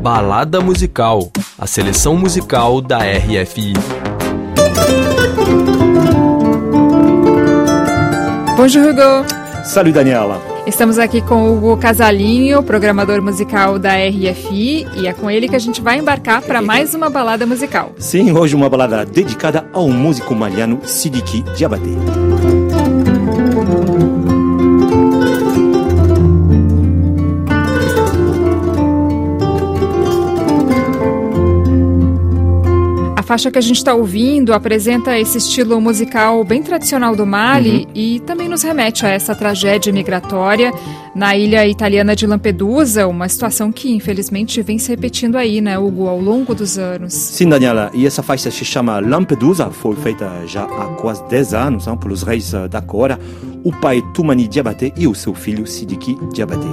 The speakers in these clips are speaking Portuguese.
Balada Musical, a seleção musical da RFI. Bonjour Hugo. Salut Daniela. Estamos aqui com o Hugo Casalinho, programador musical da RFI, e é com ele que a gente vai embarcar para mais uma balada musical. Sim, hoje uma balada dedicada ao músico maliano Sidiki Diabaté. Faixa que a gente está ouvindo apresenta esse estilo musical bem tradicional do Mali uhum. e também nos remete a essa tragédia migratória na ilha italiana de Lampedusa, uma situação que infelizmente vem se repetindo aí, né, Hugo, ao longo dos anos. Sim, Daniela, e essa faixa se chama Lampedusa, foi feita já há quase 10 anos hein, pelos reis da Cora, o pai Tumani Diabaté e o seu filho Sidiki Diabaté.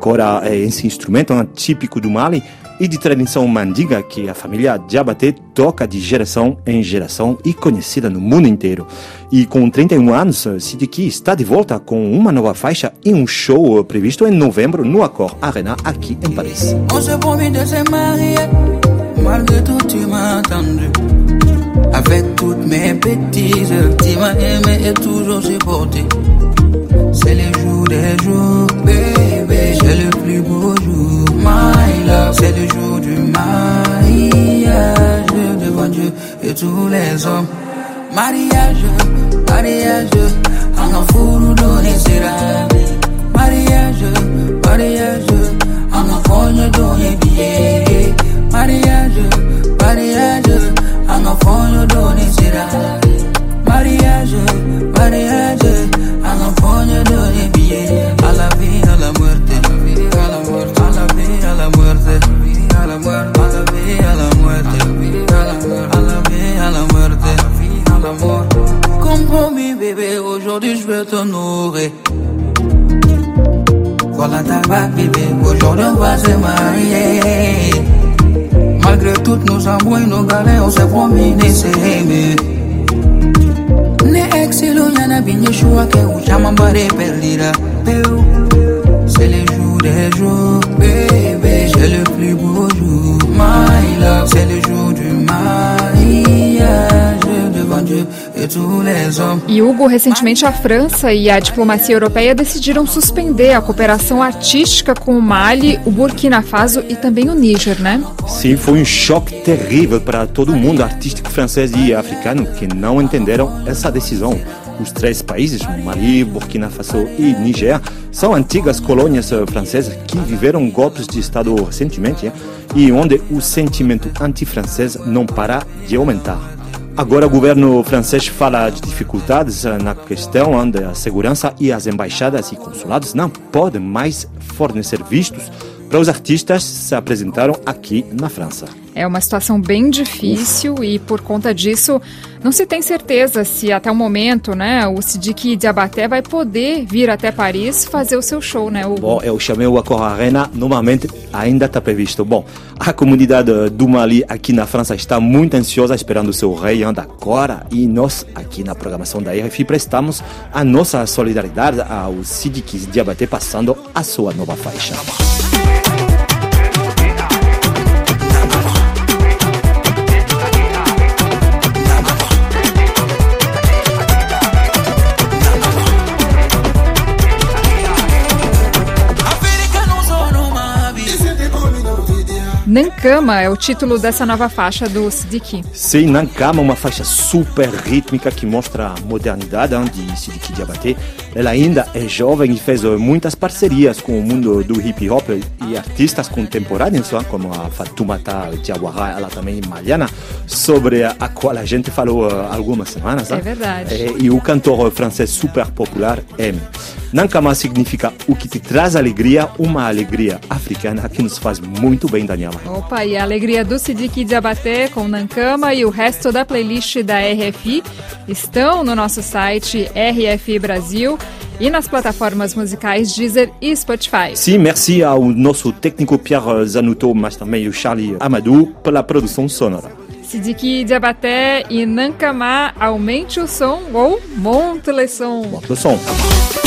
Agora, é esse instrumento é típico do Mali e de tradição mandiga que a família Diabaté toca de geração em geração e conhecida no mundo inteiro. E com 31 anos, Sidiki está de volta com uma nova faixa e um show previsto em novembro no Accor Arena aqui em Paris. C'est les jours des jours, bébé, c'est le plus beau jour. My love, c'est le jour du mariage devant Dieu et tous les hommes. Mariage, mariage, en enfant donner sera. Mariage, aujourd'hui je vais t'honorer. Voilà ta bague, bébé, aujourd'hui on va se marier. Malgré toutes nos embrouilles, nos galères, on s'est promis de s'aimer. ne excelo yana binye shua ke uchama mbare perdira peu c'est le jour des jours bébé c'est le plus beau jour my E Hugo, recentemente a França e a diplomacia europeia decidiram suspender a cooperação artística com o Mali, o Burkina Faso e também o Níger, né? Sim, foi um choque terrível para todo mundo artístico francês e africano que não entenderam essa decisão. Os três países, Mali, Burkina Faso e Niger, são antigas colônias francesas que viveram golpes de Estado recentemente e onde o sentimento anti-francês não para de aumentar. Agora o governo francês fala de dificuldades na questão onde a segurança e as embaixadas e consulados não podem mais fornecer vistos para os artistas se apresentaram aqui na França. É uma situação bem difícil e por conta disso não se tem certeza se até o momento, né, o Sidiki Diabaté vai poder vir até Paris fazer o seu show, né? O... Bom, eu chamei o Accor Arena, normalmente ainda está previsto. Bom, a comunidade do Mali aqui na França está muito ansiosa esperando o seu rei anda agora e nós aqui na programação da RFI prestamos a nossa solidariedade ao Sidiki Diabaté passando a sua nova faixa. Nankama é o título dessa nova faixa do Sidiki. Sim, Nankama, uma faixa super rítmica que mostra a modernidade de Sidiki Diabaté. Ela ainda é jovem e fez muitas parcerias com o mundo do hip hop e artistas contemporâneos, como a Fatoumata Diawara, ela também maliana, sobre a qual a gente falou algumas semanas. É verdade. E o cantor francês super popular M. Nankama significa o que te traz alegria, uma alegria africana que nos faz muito bem, Daniela. Opa, e a alegria do Sidiki Diabaté com Nankama e o resto da playlist da RFI estão no nosso site RFI Brasil e nas plataformas musicais Deezer e Spotify. Sim, merci ao nosso técnico Pierre Zanuto, mas também o Charlie Amadou pela produção sonora. Sidiki Diabaté e Nankama aumente o som ou monte le som. Monte le som.